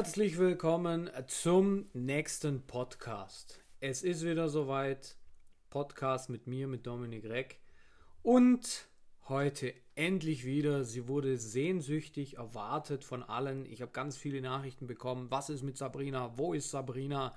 Herzlich willkommen zum nächsten Podcast. Es ist wieder soweit. Podcast mit mir, mit Dominik Reck. Und heute endlich wieder. Sie wurde sehnsüchtig erwartet von allen. Ich habe ganz viele Nachrichten bekommen. Was ist mit Sabrina? Wo ist Sabrina?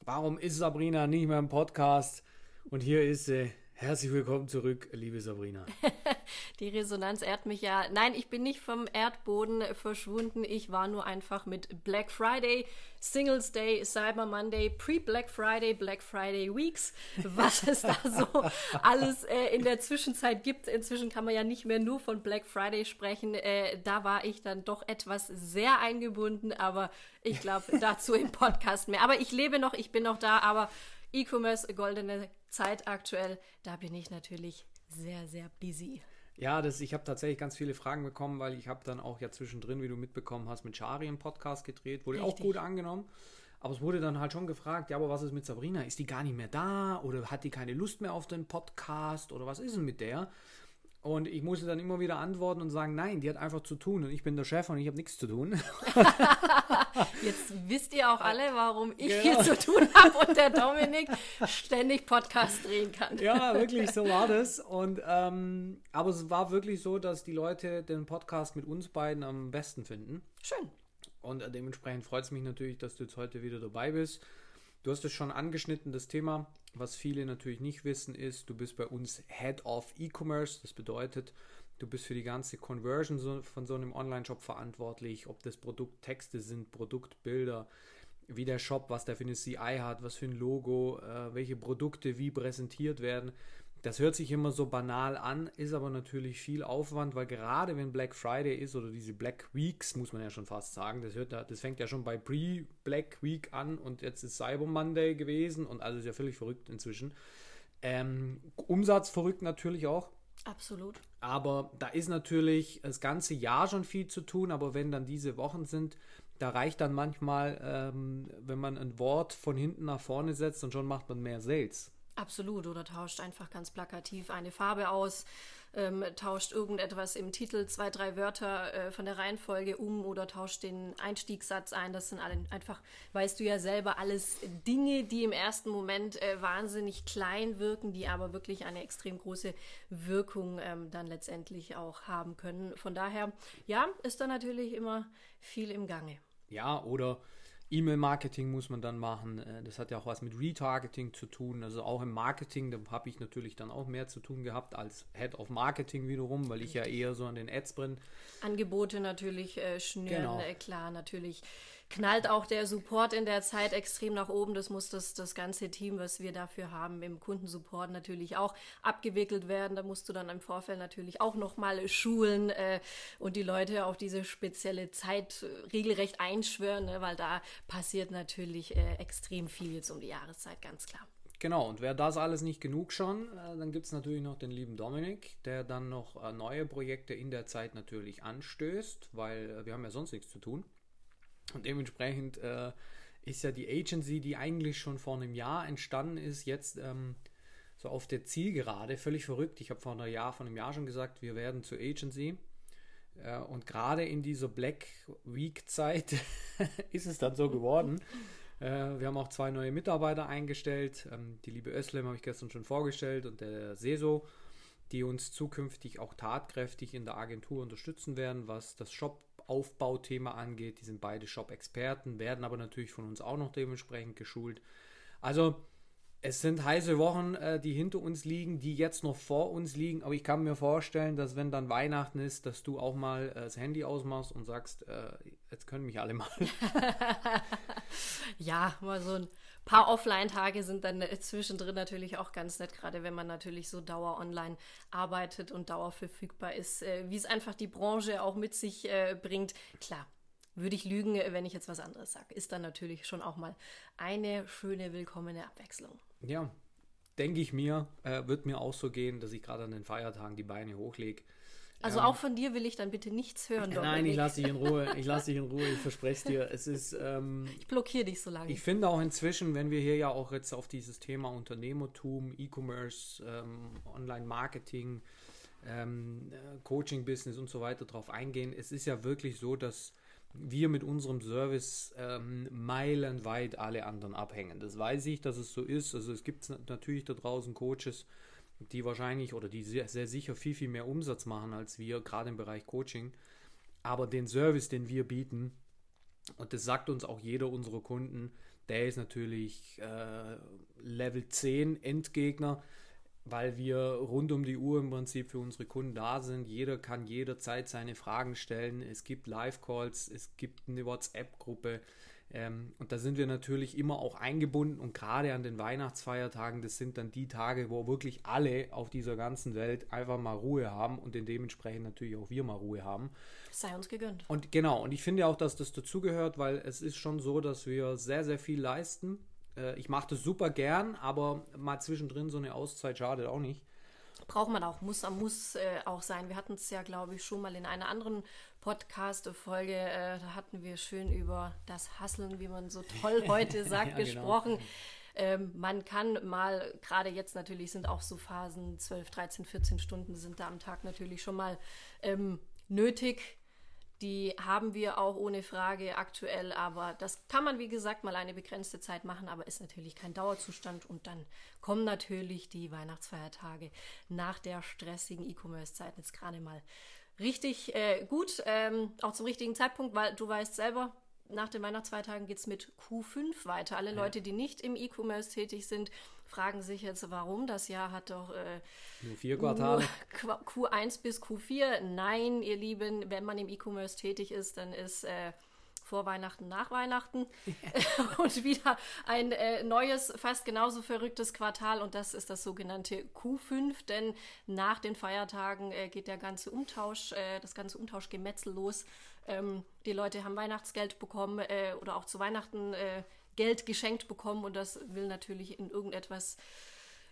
Warum ist Sabrina nicht mehr im Podcast? Und hier ist sie. Herzlich willkommen zurück, liebe Sabrina. Die Resonanz ehrt mich ja. Nein, ich bin nicht vom Erdboden verschwunden. Ich war nur einfach mit Black Friday, Singles Day, Cyber Monday, Pre-Black Friday, Black Friday Weeks, was es da so alles äh, in der Zwischenzeit gibt. Inzwischen kann man ja nicht mehr nur von Black Friday sprechen. Äh, da war ich dann doch etwas sehr eingebunden, aber ich glaube dazu im Podcast mehr. Aber ich lebe noch, ich bin noch da, aber E-Commerce, goldene Zeit aktuell, da bin ich natürlich sehr, sehr busy. Ja, das, ich habe tatsächlich ganz viele Fragen bekommen, weil ich habe dann auch ja zwischendrin, wie du mitbekommen hast, mit Shari einen Podcast gedreht, wurde Richtig. auch gut angenommen. Aber es wurde dann halt schon gefragt, ja, aber was ist mit Sabrina? Ist die gar nicht mehr da? Oder hat die keine Lust mehr auf den Podcast? Oder was ist denn mit der? Und ich musste dann immer wieder antworten und sagen, nein, die hat einfach zu tun und ich bin der Chef und ich habe nichts zu tun. Jetzt wisst ihr auch alle, warum ich genau. viel zu tun habe und der Dominik ständig Podcast drehen kann. Ja, wirklich, so war das. Und ähm, aber es war wirklich so, dass die Leute den Podcast mit uns beiden am besten finden. Schön. Und äh, dementsprechend freut es mich natürlich, dass du jetzt heute wieder dabei bist. Du hast es schon angeschnitten, das Thema. Was viele natürlich nicht wissen, ist, du bist bei uns Head of E-Commerce. Das bedeutet, du bist für die ganze Conversion von so einem Online-Shop verantwortlich, ob das Produkttexte sind, Produktbilder, wie der Shop, was der für eine CI hat, was für ein Logo, äh, welche Produkte wie präsentiert werden. Das hört sich immer so banal an, ist aber natürlich viel Aufwand, weil gerade wenn Black Friday ist oder diese Black Weeks, muss man ja schon fast sagen, das, hört, das fängt ja schon bei Pre-Black Week an und jetzt ist Cyber Monday gewesen und alles ist ja völlig verrückt inzwischen. Ähm, Umsatz verrückt natürlich auch. Absolut. Aber da ist natürlich das ganze Jahr schon viel zu tun, aber wenn dann diese Wochen sind, da reicht dann manchmal, ähm, wenn man ein Wort von hinten nach vorne setzt und schon macht man mehr Sales. Absolut, oder tauscht einfach ganz plakativ eine Farbe aus, ähm, tauscht irgendetwas im Titel, zwei, drei Wörter äh, von der Reihenfolge um oder tauscht den Einstiegssatz ein. Das sind alle einfach, weißt du ja selber, alles Dinge, die im ersten Moment äh, wahnsinnig klein wirken, die aber wirklich eine extrem große Wirkung ähm, dann letztendlich auch haben können. Von daher, ja, ist da natürlich immer viel im Gange. Ja, oder E-Mail-Marketing muss man dann machen. Äh, das hat ja auch was mit Retargeting zu tun. Also auch im Marketing, da habe ich natürlich dann auch mehr zu tun gehabt als Head of Marketing wiederum, weil ich ja eher so an den Ads bin. Angebote natürlich äh, schnüren, genau. äh, klar, natürlich knallt auch der Support in der Zeit extrem nach oben. Das muss das, das ganze Team, was wir dafür haben, im Kundensupport natürlich auch abgewickelt werden. Da musst du dann im Vorfeld natürlich auch nochmal schulen äh, und die Leute auf diese spezielle Zeit äh, regelrecht einschwören, ne? weil da passiert natürlich äh, extrem viel jetzt um die Jahreszeit, ganz klar. Genau, und wäre das alles nicht genug schon, äh, dann gibt es natürlich noch den lieben Dominik, der dann noch äh, neue Projekte in der Zeit natürlich anstößt, weil wir haben ja sonst nichts zu tun. Und dementsprechend äh, ist ja die Agency, die eigentlich schon vor einem Jahr entstanden ist, jetzt ähm, so auf der Zielgerade. Völlig verrückt. Ich habe vor einem Jahr, vor einem Jahr schon gesagt, wir werden zur Agency. Äh, und gerade in dieser Black Week Zeit ist es dann so geworden. Äh, wir haben auch zwei neue Mitarbeiter eingestellt. Ähm, die liebe Özlem habe ich gestern schon vorgestellt und der Seso, die uns zukünftig auch tatkräftig in der Agentur unterstützen werden, was das Shop Aufbauthema angeht. Die sind beide Shop-Experten, werden aber natürlich von uns auch noch dementsprechend geschult. Also es sind heiße Wochen, äh, die hinter uns liegen, die jetzt noch vor uns liegen. Aber ich kann mir vorstellen, dass wenn dann Weihnachten ist, dass du auch mal äh, das Handy ausmachst und sagst, äh, jetzt können mich alle mal. ja, mal so ein paar Offline-Tage sind dann äh, zwischendrin natürlich auch ganz nett, gerade wenn man natürlich so Dauer online arbeitet und Dauer verfügbar ist, äh, wie es einfach die Branche auch mit sich äh, bringt. Klar, würde ich lügen, wenn ich jetzt was anderes sage. Ist dann natürlich schon auch mal eine schöne, willkommene Abwechslung. Ja, denke ich mir, äh, wird mir auch so gehen, dass ich gerade an den Feiertagen die Beine hochlege also ja. auch von dir will ich dann bitte nichts hören. Dominik. Nein, ich lasse dich in Ruhe. Ich lasse dich in Ruhe. Ich verspreche es dir. Es ist. Ähm, ich blockiere dich so lange. Ich finde auch inzwischen, wenn wir hier ja auch jetzt auf dieses Thema Unternehmertum, E-Commerce, ähm, Online-Marketing, ähm, Coaching-Business und so weiter drauf eingehen, es ist ja wirklich so, dass wir mit unserem Service ähm, meilenweit alle anderen abhängen. Das weiß ich, dass es so ist. Also es gibt natürlich da draußen Coaches, die wahrscheinlich oder die sehr, sehr sicher viel, viel mehr Umsatz machen als wir, gerade im Bereich Coaching. Aber den Service, den wir bieten, und das sagt uns auch jeder unserer Kunden, der ist natürlich äh, Level 10 Endgegner weil wir rund um die Uhr im Prinzip für unsere Kunden da sind. Jeder kann jederzeit seine Fragen stellen. Es gibt Live-Calls, es gibt eine WhatsApp-Gruppe. Ähm, und da sind wir natürlich immer auch eingebunden und gerade an den Weihnachtsfeiertagen, das sind dann die Tage, wo wirklich alle auf dieser ganzen Welt einfach mal Ruhe haben und dementsprechend natürlich auch wir mal Ruhe haben. Sei uns gegönnt. Und genau, und ich finde auch, dass das dazugehört, weil es ist schon so, dass wir sehr, sehr viel leisten äh, ich mache das super gern, aber mal zwischendrin so eine Auszeit schadet auch nicht. Braucht man auch, muss, muss äh, auch sein. Wir hatten es ja, glaube ich, schon mal in einer anderen Podcast-Folge, äh, da hatten wir schön über das Hasseln, wie man so toll heute sagt, ja, genau. gesprochen. Genau. Ähm, man kann mal, gerade jetzt natürlich sind auch so Phasen, 12, 13, 14 Stunden sind da am Tag natürlich schon mal ähm, nötig die haben wir auch ohne Frage aktuell, aber das kann man, wie gesagt, mal eine begrenzte Zeit machen, aber ist natürlich kein Dauerzustand. Und dann kommen natürlich die Weihnachtsfeiertage nach der stressigen E-Commerce-Zeit jetzt gerade mal richtig äh, gut, ähm, auch zum richtigen Zeitpunkt, weil du weißt selber, nach den Weihnachtsfeiertagen geht es mit Q5 weiter. Alle ja. Leute, die nicht im E-Commerce tätig sind, fragen sich jetzt, warum. Das Jahr hat doch äh, nur vier Quartale. Q1 bis Q4. Nein, ihr Lieben, wenn man im E-Commerce tätig ist, dann ist äh, vor Weihnachten, nach Weihnachten und wieder ein äh, neues, fast genauso verrücktes Quartal und das ist das sogenannte Q5, denn nach den Feiertagen äh, geht der ganze Umtausch, äh, das ganze Umtauschgemetzel los. Ähm, die Leute haben Weihnachtsgeld bekommen äh, oder auch zu Weihnachten äh, Geld geschenkt bekommen und das will natürlich in irgendetwas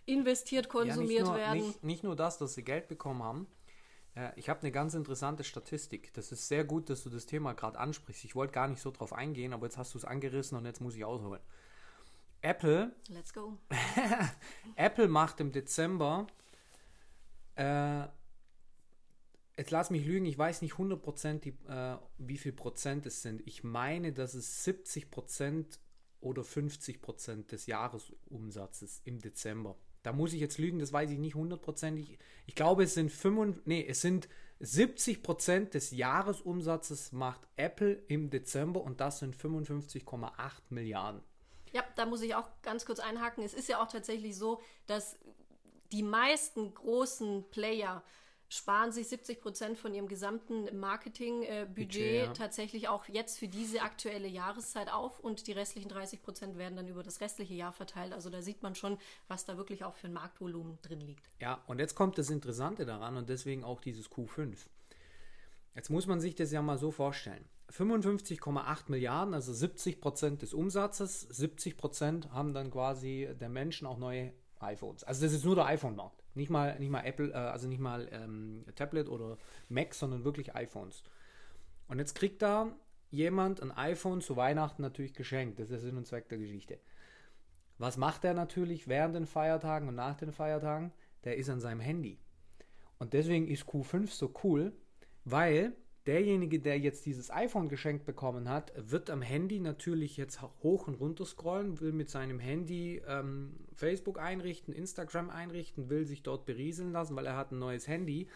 investiert, konsumiert ja, nicht nur, werden. Nicht, nicht, nur das, dass sie Geld bekommen haben. Äh, ich habe eine ganz interessante Statistik. Das ist sehr gut, dass du das Thema gerade ansprichst. Ich wollte gar nicht so drauf eingehen, aber jetzt hast du es angerissen und jetzt muss ich ausholen. Apple. Let's go. Apple macht im Dezember. Äh, jetzt lass mich lügen, ich weiß nicht 100% äh, wie viel Prozent es sind. Ich meine, dass es 70 Prozent oder 50 Prozent des Jahresumsatzes im Dezember. Da muss ich jetzt lügen, das weiß ich nicht hundertprozentig. Ich glaube, es sind 5, nee, es sind 70 Prozent des Jahresumsatzes macht Apple im Dezember und das sind 55,8 Milliarden. Ja, da muss ich auch ganz kurz einhaken. Es ist ja auch tatsächlich so, dass die meisten großen Player sparen sich 70 Prozent von ihrem gesamten Marketingbudget äh, ja. tatsächlich auch jetzt für diese aktuelle Jahreszeit auf und die restlichen 30 Prozent werden dann über das restliche Jahr verteilt. Also da sieht man schon, was da wirklich auch für ein Marktvolumen drin liegt. Ja, und jetzt kommt das Interessante daran und deswegen auch dieses Q5. Jetzt muss man sich das ja mal so vorstellen. 55,8 Milliarden, also 70 Prozent des Umsatzes, 70 Prozent haben dann quasi der Menschen auch neue iPhones. Also das ist nur der iPhone-Markt. Nicht mal, nicht mal Apple, äh, also nicht mal ähm, Tablet oder Mac, sondern wirklich iPhones. Und jetzt kriegt da jemand ein iPhone zu Weihnachten natürlich geschenkt. Das ist der Sinn und Zweck der Geschichte. Was macht er natürlich während den Feiertagen und nach den Feiertagen? Der ist an seinem Handy. Und deswegen ist Q5 so cool, weil derjenige, der jetzt dieses iPhone geschenkt bekommen hat, wird am Handy natürlich jetzt hoch und runter scrollen, will mit seinem Handy ähm, Facebook einrichten, Instagram einrichten, will sich dort berieseln lassen, weil er hat ein neues Handy.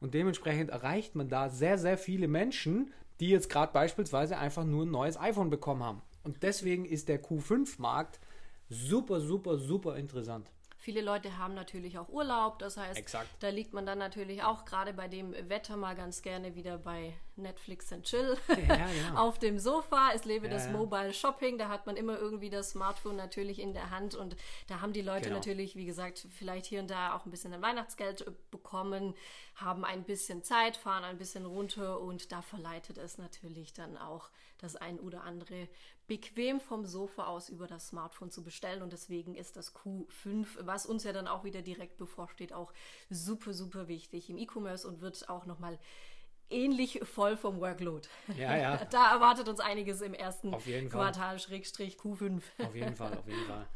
Und dementsprechend erreicht man da sehr, sehr viele Menschen, die jetzt gerade beispielsweise einfach nur ein neues iPhone bekommen haben. Und deswegen ist der Q5-Markt super, super, super interessant. Viele Leute haben natürlich auch Urlaub, das heißt, Exakt. da liegt man dann natürlich auch gerade bei dem Wetter mal ganz gerne wieder bei Netflix and Chill ja, genau. auf dem Sofa. Es lebe ja, das Mobile Shopping, da hat man immer irgendwie das Smartphone natürlich in der Hand und da haben die Leute genau. natürlich, wie gesagt, vielleicht hier und da auch ein bisschen ein Weihnachtsgeld bekommen, haben ein bisschen Zeit, fahren ein bisschen runter und da verleitet es natürlich dann auch das ein oder andere bequem vom Sofa aus über das Smartphone zu bestellen. Und deswegen ist das Q5, was uns ja dann auch wieder direkt bevorsteht, auch super, super wichtig im E-Commerce und wird auch nochmal ähnlich voll vom Workload. Ja, ja. Da erwartet uns einiges im ersten Quartal, Schrägstrich Q5. Auf jeden Fall, auf jeden Fall.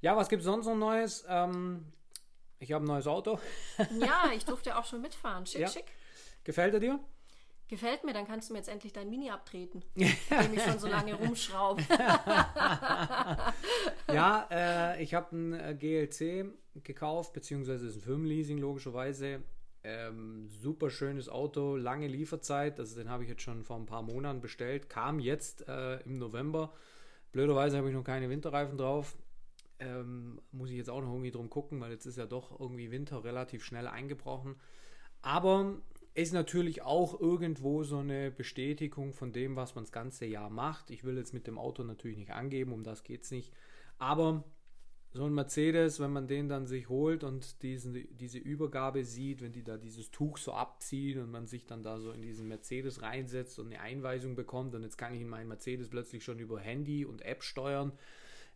Ja, was gibt es sonst noch Neues? Ähm, ich habe ein neues Auto. ja, ich durfte auch schon mitfahren. Schick, ja. schick. Gefällt er dir? Gefällt mir, dann kannst du mir jetzt endlich dein Mini abtreten, indem ich schon so lange rumschraube. ja, äh, ich habe ein äh, GLC gekauft, beziehungsweise ist ein Firmenleasing logischerweise. Ähm, super schönes Auto, lange Lieferzeit. Also den habe ich jetzt schon vor ein paar Monaten bestellt. Kam jetzt äh, im November. Blöderweise habe ich noch keine Winterreifen drauf. Ähm, muss ich jetzt auch noch irgendwie drum gucken, weil jetzt ist ja doch irgendwie Winter relativ schnell eingebrochen. Aber ist natürlich auch irgendwo so eine Bestätigung von dem, was man das ganze Jahr macht. Ich will jetzt mit dem Auto natürlich nicht angeben, um das geht es nicht. Aber so ein Mercedes, wenn man den dann sich holt und diesen, diese Übergabe sieht, wenn die da dieses Tuch so abziehen und man sich dann da so in diesen Mercedes reinsetzt und eine Einweisung bekommt und jetzt kann ich in meinen Mercedes plötzlich schon über Handy und App steuern.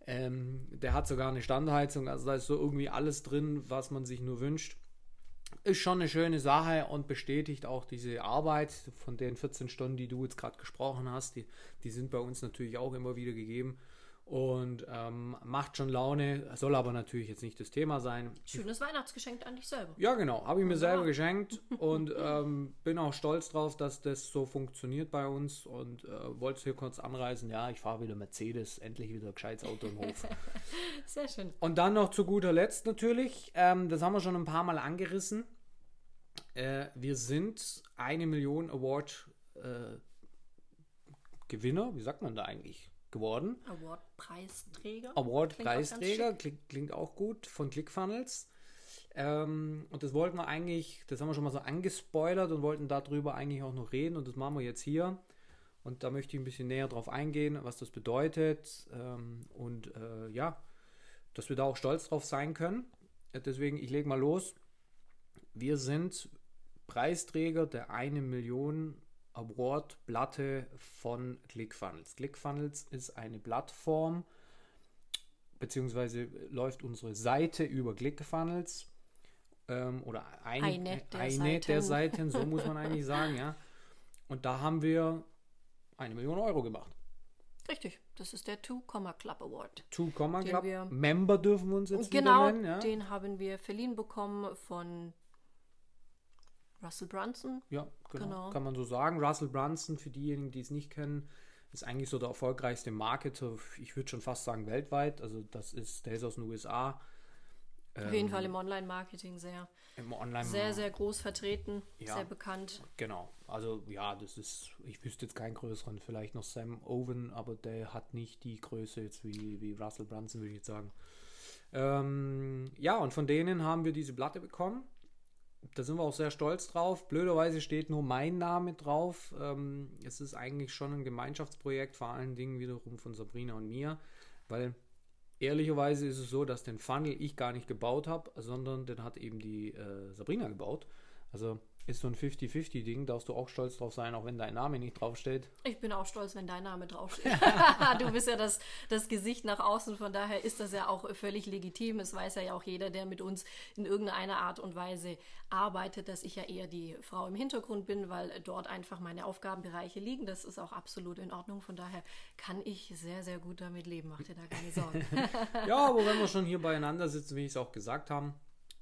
Ähm, der hat sogar eine Standheizung, also da ist so irgendwie alles drin, was man sich nur wünscht ist schon eine schöne Sache und bestätigt auch diese Arbeit von den 14 Stunden, die du jetzt gerade gesprochen hast. Die, die sind bei uns natürlich auch immer wieder gegeben und ähm, macht schon Laune, soll aber natürlich jetzt nicht das Thema sein. Schönes Weihnachtsgeschenk an dich selber. Ja, genau, habe ich mir selber geschenkt und ähm, bin auch stolz drauf, dass das so funktioniert bei uns und äh, wollte es hier kurz anreißen. Ja, ich fahre wieder Mercedes, endlich wieder gescheites Auto im Hof. Sehr schön. Und dann noch zu guter Letzt natürlich, ähm, das haben wir schon ein paar Mal angerissen. Äh, wir sind eine Million Award äh, Gewinner, wie sagt man da eigentlich? Geworden. Award-Preisträger. Award-Preisträger, klingt, klingt, auch gut, von ClickFunnels. Ähm, und das wollten wir eigentlich, das haben wir schon mal so angespoilert und wollten darüber eigentlich auch noch reden und das machen wir jetzt hier. Und da möchte ich ein bisschen näher drauf eingehen, was das bedeutet ähm, und äh, ja, dass wir da auch stolz drauf sein können. Deswegen, ich lege mal los. Wir sind Preisträger der 1 Million Award-Platte von ClickFunnels. ClickFunnels ist eine Plattform, beziehungsweise läuft unsere Seite über ClickFunnels ähm, oder eine, eine, der, eine Seiten. der Seiten, so muss man eigentlich sagen, ja. Und da haben wir eine Million Euro gemacht. Richtig, das ist der Two Comma Club Award. Two Comma Club wir- Member dürfen wir uns jetzt Genau, nennen, ja. den haben wir verliehen bekommen von Russell Brunson. Ja, genau. Genau. Kann man so sagen. Russell Brunson, für diejenigen, die es nicht kennen, ist eigentlich so der erfolgreichste Marketer, ich würde schon fast sagen weltweit. Also das ist, der ist aus den USA. Auf jeden Ähm, Fall im Online-Marketing sehr, Im Online sehr, sehr groß vertreten, Ja. sehr bekannt. Genau. Also ja, das ist, ich wüsste jetzt keinen größeren, vielleicht noch Sam Owen, aber der hat nicht die Größe jetzt wie, wie Russell Brunson, würde ich jetzt sagen. Ähm, ja, und von denen haben wir diese Platte bekommen. Da sind wir auch sehr stolz drauf. Blöderweise steht nur mein Name drauf. Ähm, es ist eigentlich schon ein Gemeinschaftsprojekt, vor allen Dingen wiederum von Sabrina und mir, weil ehrlicherweise ist es so, dass den Funnel ich gar nicht gebaut habe, sondern den hat eben die äh, Sabrina gebaut. Also ist so ein 50-50-Ding, darfst du auch stolz drauf sein, auch wenn dein Name nicht draufsteht. Ich bin auch stolz, wenn dein Name draufsteht. du bist ja das, das Gesicht nach außen, von daher ist das ja auch völlig legitim. Es weiß ja auch jeder, der mit uns in irgendeiner Art und Weise arbeitet, dass ich ja eher die Frau im Hintergrund bin, weil dort einfach meine Aufgabenbereiche liegen. Das ist auch absolut in Ordnung. Von daher kann ich sehr, sehr gut damit leben. Mach dir da keine Sorgen. Ja, aber wenn wir schon hier beieinander sitzen, wie ich es auch gesagt habe,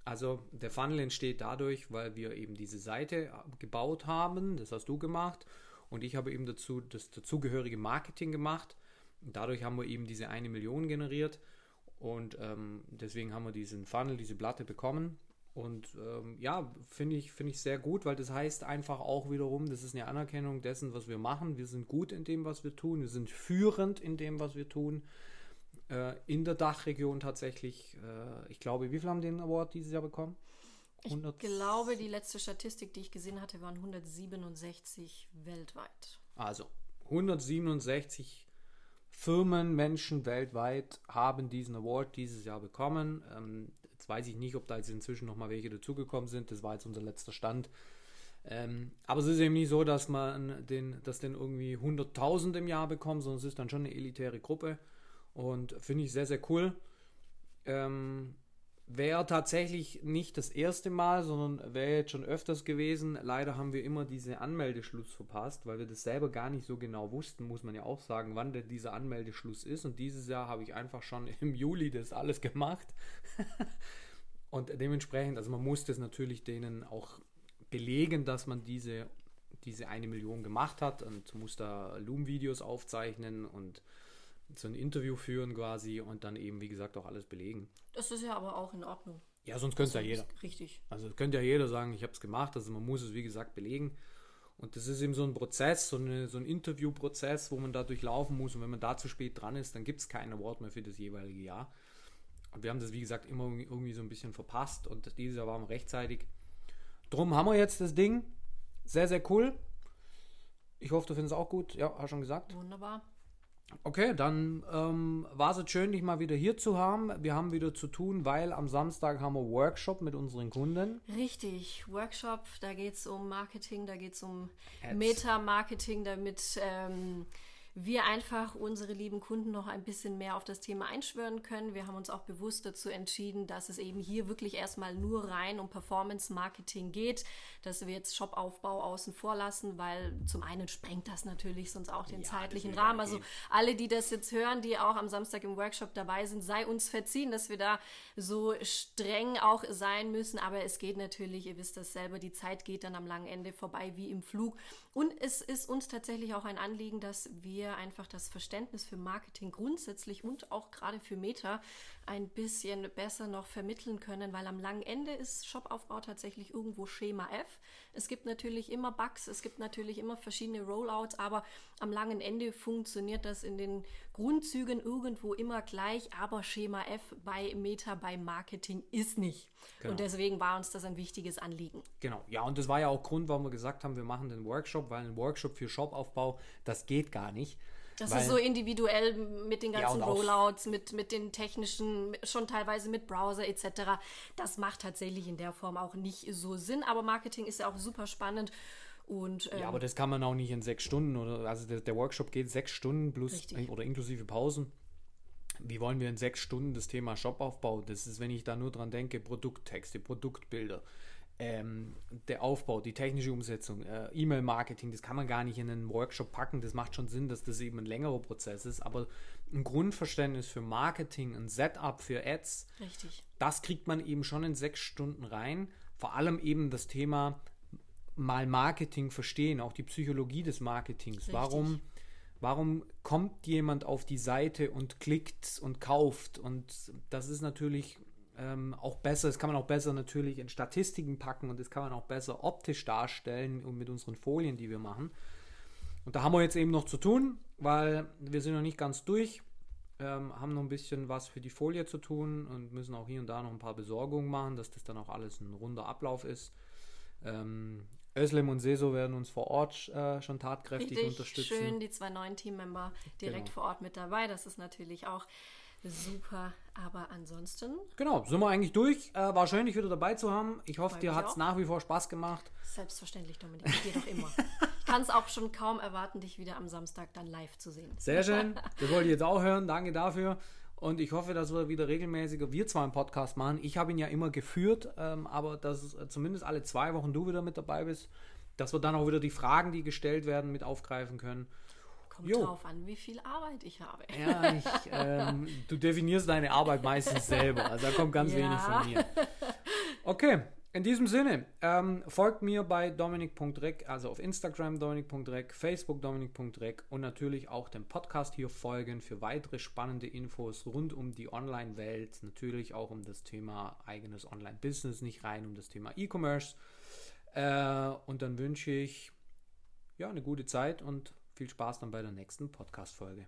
also der Funnel entsteht dadurch, weil wir eben diese Seite gebaut haben, das hast du gemacht und ich habe eben dazu das dazugehörige Marketing gemacht. Und dadurch haben wir eben diese eine Million generiert und ähm, deswegen haben wir diesen Funnel, diese Platte bekommen. Und ähm, ja, finde ich, finde ich sehr gut, weil das heißt einfach auch wiederum, das ist eine Anerkennung dessen, was wir machen. Wir sind gut in dem, was wir tun. Wir sind führend in dem, was wir tun äh, in der Dachregion tatsächlich, äh, ich glaube, wie viele haben den Award dieses Jahr bekommen? Ich glaube, die letzte Statistik, die ich gesehen hatte, waren 167 weltweit. Also 167 Firmen, Menschen weltweit haben diesen Award dieses Jahr bekommen. Ähm, jetzt weiß ich nicht, ob da jetzt inzwischen noch mal welche dazugekommen sind. Das war jetzt unser letzter Stand. Ähm, aber es ist eben nicht so, dass man den, dass den irgendwie 100.000 im Jahr bekommt, sondern es ist dann schon eine elitäre Gruppe. Und finde ich sehr, sehr cool. Ähm, wäre tatsächlich nicht das erste Mal, sondern wäre jetzt schon öfters gewesen. Leider haben wir immer diese Anmeldeschluss verpasst, weil wir das selber gar nicht so genau wussten, muss man ja auch sagen, wann denn dieser Anmeldeschluss ist. Und dieses Jahr habe ich einfach schon im Juli das alles gemacht. Und dementsprechend, also man muss das natürlich denen auch belegen, dass man diese diese eine Million gemacht hat und muss da Loom-Videos aufzeichnen und so ein Interview führen quasi und dann eben, wie gesagt, auch alles belegen. Das ist ja aber auch in Ordnung. Ja, sonst könnte es ja jeder. Richtig. Also könnte ja jeder sagen, ich habe es gemacht. Also man muss es, wie gesagt, belegen. Und das ist eben so ein Prozess, so, eine, so ein Interviewprozess, wo man da durchlaufen muss. Und wenn man da zu spät dran ist, dann gibt es keinen Award mehr für das jeweilige Jahr. Und wir haben das, wie gesagt, immer irgendwie so ein bisschen verpasst. Und dieses Jahr waren wir rechtzeitig. Drum haben wir jetzt das Ding. Sehr, sehr cool. Ich hoffe, du findest es auch gut. Ja, hast schon gesagt. Wunderbar. Okay, dann ähm, war es jetzt schön, dich mal wieder hier zu haben. Wir haben wieder zu tun, weil am Samstag haben wir Workshop mit unseren Kunden. Richtig, Workshop, da geht es um Marketing, da geht es um. Meta-Marketing, damit ähm, wir einfach unsere lieben Kunden noch ein bisschen mehr auf das Thema einschwören können. Wir haben uns auch bewusst dazu entschieden, dass es eben hier wirklich erstmal nur rein um Performance-Marketing geht, dass wir jetzt Shopaufbau außen vor lassen, weil zum einen sprengt das natürlich sonst auch den Ja, zeitlichen Rahmen. Also alle, die das jetzt hören, die auch am Samstag im Workshop dabei sind, sei uns verziehen, dass wir da so streng auch sein müssen. Aber es geht natürlich, ihr wisst das selber, die Zeit geht dann am langen Ende vorbei wie im Flug. Und es ist uns tatsächlich auch ein Anliegen, dass wir einfach das Verständnis für Marketing grundsätzlich und auch gerade für Meta ein bisschen besser noch vermitteln können, weil am langen Ende ist Shopaufbau tatsächlich irgendwo Schema F. Es gibt natürlich immer Bugs, es gibt natürlich immer verschiedene Rollouts, aber am langen Ende funktioniert das in den Grundzügen irgendwo immer gleich, aber Schema F bei Meta, bei Marketing ist nicht. Genau. Und deswegen war uns das ein wichtiges Anliegen. Genau, ja, und das war ja auch Grund, warum wir gesagt haben, wir machen den Workshop, weil ein Workshop für Shopaufbau, das geht gar nicht. Das weil, ist so individuell mit den Ja, ganzen auch- Rollouts, mit, mit den technischen, schon teilweise mit Browser etc. Das macht tatsächlich in der Form auch nicht so Sinn, aber Marketing ist ja auch super spannend und ähm, Ja, aber das kann man auch nicht in sechs Stunden oder also der, der Workshop geht sechs Stunden plus Richtig. oder inklusive Pausen. Wie wollen wir in sechs Stunden das Thema Shopaufbau? Das ist, wenn ich da nur dran denke, Produkttexte, Produktbilder, ähm, der Aufbau, die technische Umsetzung, äh, E-Mail-Marketing, das kann man gar nicht in einen Workshop packen. Das macht schon Sinn, dass das eben ein längerer Prozess ist. Aber ein Grundverständnis für Marketing, ein Setup für Ads, richtig. das kriegt man eben schon in sechs Stunden rein. Vor allem eben das Thema mal Marketing verstehen, auch die Psychologie des Marketings. Richtig. Warum, warum kommt jemand auf die Seite und klickt und kauft? Und das ist natürlich ähm, auch besser, das kann man auch besser natürlich in Statistiken packen und das kann man auch besser optisch darstellen und mit unseren Folien, die wir machen. Und da haben wir jetzt eben noch zu tun, weil wir sind noch nicht ganz durch, ähm, haben noch ein bisschen was für die Folie zu tun und müssen auch hier und da noch ein paar Besorgungen machen, dass das dann auch alles ein runder Ablauf ist. Ähm, Özlem und Seso werden uns vor Ort äh, schon tatkräftig Richtig unterstützen. schön, die zwei neuen Teammember direkt Genau. vor Ort mit dabei. Das ist natürlich auch super. Aber ansonsten Genau, sind wir eigentlich durch. Äh, war schön, dich wieder dabei zu haben. Ich hoffe, Freut dir hat es nach wie vor Spaß gemacht. selbstverständlich, Dominik, dir doch immer. ich kann es auch schon kaum erwarten, dich wieder am Samstag dann live zu sehen. Sehr schön. Das wollte ich jetzt auch hören. Danke dafür. Und ich hoffe, dass wir wieder regelmäßiger, wir zwar einen Podcast machen. Ich habe ihn ja immer geführt, ähm, aber dass äh, zumindest alle zwei Wochen du wieder mit dabei bist, dass wir dann auch wieder die Fragen, die gestellt werden, mit aufgreifen können. Kommt Jo. drauf an, wie viel Arbeit ich habe. Ja, ich, ähm, du definierst deine Arbeit meistens selber. Also da kommt ganz Ja. wenig von mir. Okay, in diesem Sinne, ähm, folgt mir bei dominik.rec, also auf Instagram dominik.rec, Facebook dominik.rec und natürlich auch dem Podcast hier folgen für weitere spannende Infos rund um die Online-Welt, natürlich auch um das Thema eigenes Online-Business, nicht rein um das Thema E-Commerce. Äh, und dann wünsche ich ja eine gute Zeit und viel Spaß dann bei der nächsten Podcast-Folge.